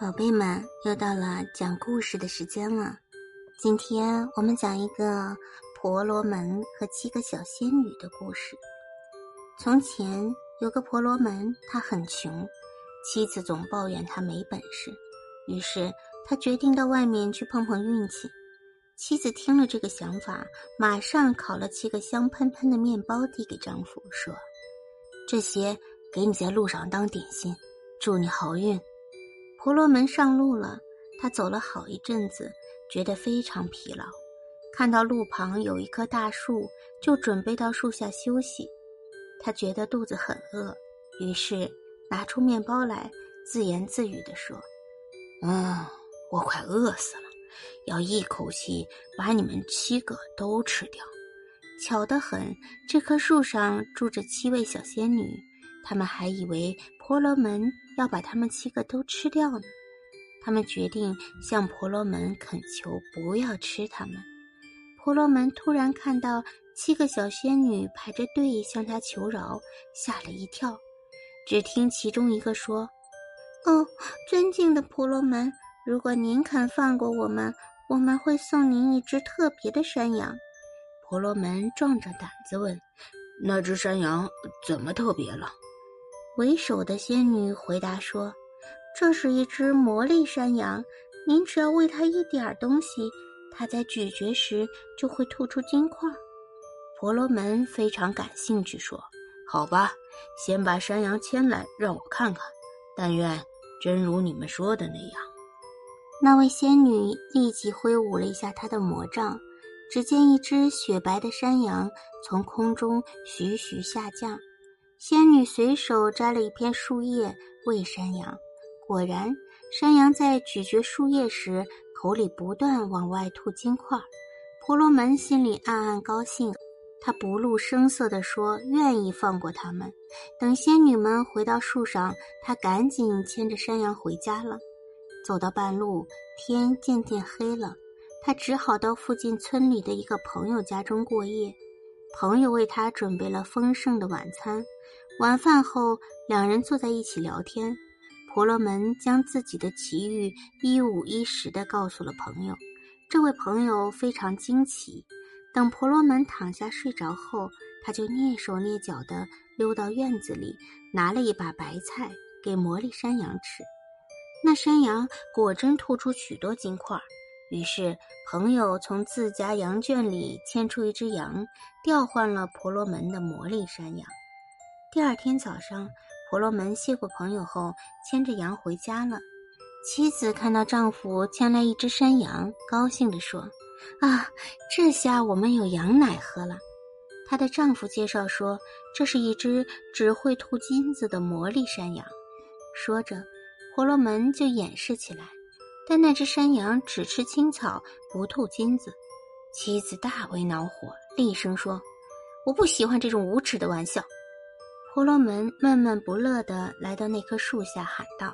宝贝们，又到了讲故事的时间了。今天我们讲一个婆罗门和七个小仙女的故事。从前有个婆罗门，他很穷，妻子总抱怨他没本事，于是他决定到外面去碰碰运气。妻子听了这个想法，马上烤了七个香喷喷的面包递给丈夫，说：“这些给你在路上当点心，祝你好运。”婆罗门上路了，他走了好一阵子，觉得非常疲劳。看到路旁有一棵大树，就准备到树下休息。他觉得肚子很饿，于是拿出面包来，自言自语地说：“嗯，我快饿死了，要一口气把你们七个都吃掉。”巧得很，这棵树上住着七位小仙女。他们还以为婆罗门要把他们七个都吃掉呢。他们决定向婆罗门恳求不要吃他们。婆罗门突然看到七个小仙女排着队向他求饶，吓了一跳。只听其中一个说：“哦，尊敬的婆罗门，如果您肯放过我们，我们会送您一只特别的山羊。”婆罗门壮着胆子问：“那只山羊怎么特别了？”为首的仙女回答说：“这是一只魔力山羊，您只要喂它一点东西，它在咀嚼时就会吐出金块。”婆罗门非常感兴趣，说：“好吧，先把山羊牵来，让我看看。但愿真如你们说的那样。”那位仙女立即挥舞了一下她的魔杖，只见一只雪白的山羊从空中徐徐下降。仙女随手摘了一片树叶喂山羊，果然，山羊在咀嚼树叶时，口里不断往外吐金块。婆罗门心里暗暗高兴，他不露声色地说：“愿意放过他们。”等仙女们回到树上，他赶紧牵着山羊回家了。走到半路，天渐渐黑了，他只好到附近村里的一个朋友家中过夜。朋友为他准备了丰盛的晚餐。晚饭后，两人坐在一起聊天。婆罗门将自己的奇遇一五一十的告诉了朋友。这位朋友非常惊奇。等婆罗门躺下睡着后，他就蹑手蹑脚地溜到院子里，拿了一把白菜给魔力山羊吃。那山羊果真吐出许多金块。于是，朋友从自家羊圈里牵出一只羊，调换了婆罗门的魔力山羊。第二天早上，婆罗门谢过朋友后，牵着羊回家了。妻子看到丈夫牵来一只山羊，高兴地说：“啊，这下我们有羊奶喝了。”她的丈夫介绍说：“这是一只只会吐金子的魔力山羊。”说着，婆罗门就演示起来。但那只山羊只吃青草，不吐金子。妻子大为恼火，厉声说：“我不喜欢这种无耻的玩笑。”婆罗门闷闷不乐地来到那棵树下，喊道：“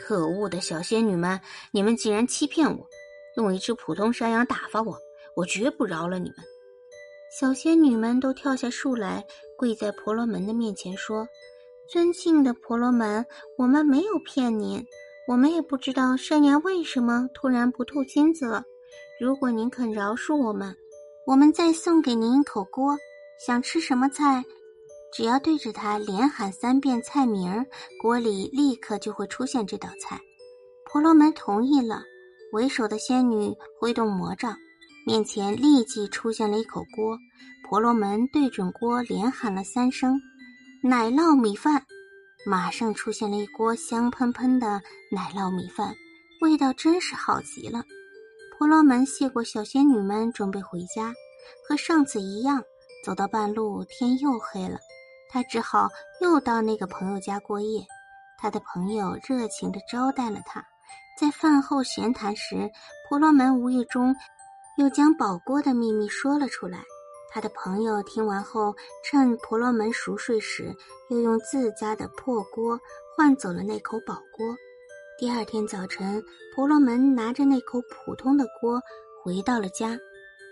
可恶的小仙女们，你们竟然欺骗我，用一只普通山羊打发我，我绝不饶了你们！”小仙女们都跳下树来，跪在婆罗门的面前说：“尊敬的婆罗门，我们没有骗您。”我们也不知道山羊为什么突然不吐金子了。如果您肯饶恕我们，我们再送给您一口锅。想吃什么菜，只要对着它连喊三遍菜名儿，锅里立刻就会出现这道菜。婆罗门同意了。为首的仙女挥动魔杖，面前立即出现了一口锅。婆罗门对准锅连喊了三声：“奶酪米饭。”马上出现了一锅香喷喷的奶酪米饭，味道真是好极了。婆罗门谢过小仙女们，准备回家。和上次一样，走到半路，天又黑了，他只好又到那个朋友家过夜。他的朋友热情地招待了他。在饭后闲谈时，婆罗门无意中又将宝锅的秘密说了出来。他的朋友听完后，趁婆罗门熟睡时，又用自家的破锅换走了那口宝锅。第二天早晨，婆罗门拿着那口普通的锅回到了家。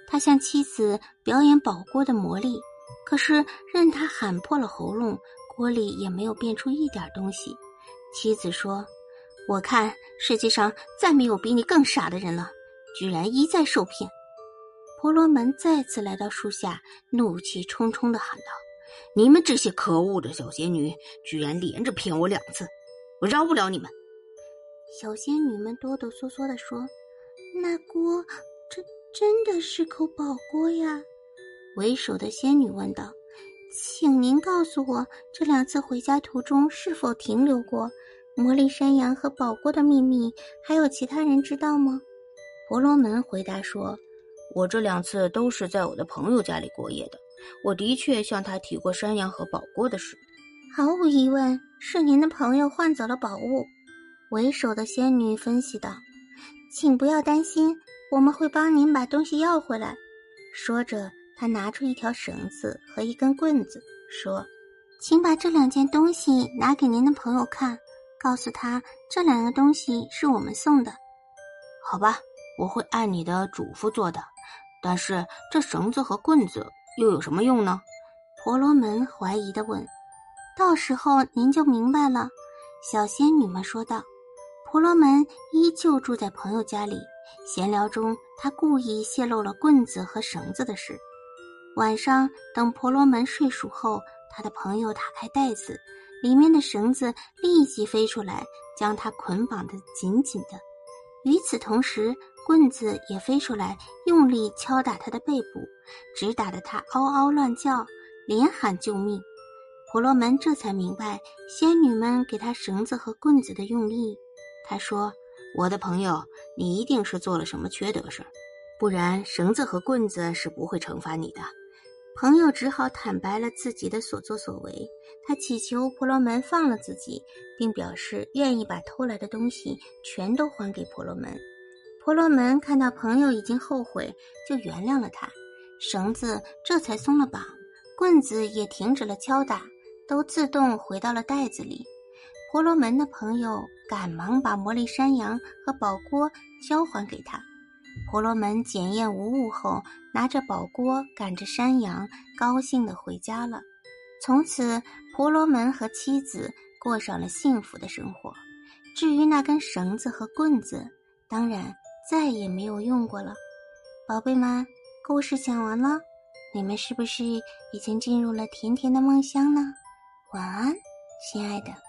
他向妻子表演宝锅的魔力，可是任他喊破了喉咙，锅里也没有变出一点东西。妻子说：“我看世界上再没有比你更傻的人了，居然一再受骗。婆罗门再次来到树下，怒气冲冲的喊道：“你们这些可恶的小仙女，居然连着骗我两次，我饶不了你们！”小仙女们哆哆嗦嗦的说：“那锅，真真的是口宝锅呀？”为首的仙女问道：“请您告诉我，这两次回家途中是否停留过？魔力山羊和宝锅的秘密，还有其他人知道吗？”婆罗门回答说。我这两次都是在我的朋友家里过夜的，我的确向他提过山羊和宝锅的事。毫无疑问，是您的朋友换走了宝物。为首的仙女分析道：“请不要担心，我们会帮您把东西要回来。”说着，她拿出一条绳子和一根棍子，说：“请把这两件东西拿给您的朋友看，告诉他这两个东西是我们送的。”好吧，我会按你的嘱咐做的。但是这绳子和棍子又有什么用呢？婆罗门怀疑的问。到时候您就明白了。小仙女们说道。婆罗门依旧住在朋友家里。闲聊中，他故意泄露了棍子和绳子的事。晚上，等婆罗门睡熟后，他的朋友打开袋子，里面的绳子立即飞出来，将他捆绑得紧紧的。与此同时，棍子也飞出来，用力敲打他的背部，直打得他嗷嗷乱叫，连喊救命。婆罗门这才明白仙女们给他绳子和棍子的用意。他说：“我的朋友，你一定是做了什么缺德事儿，不然绳子和棍子是不会惩罚你的。”朋友只好坦白了自己的所作所为。他祈求婆罗门放了自己，并表示愿意把偷来的东西全都还给婆罗门。婆罗门看到朋友已经后悔，就原谅了他。绳子这才松了绑，棍子也停止了敲打，都自动回到了袋子里。婆罗门的朋友赶忙把魔力山羊和宝锅交还给他。婆罗门检验无误后，拿着宝锅赶着山羊，高兴地回家了。从此，婆罗门和妻子过上了幸福的生活。至于那根绳子和棍子，当然。再也没有用过了，宝贝们，故事讲完了，你们是不是已经进入了甜甜的梦乡呢？晚安，亲爱的。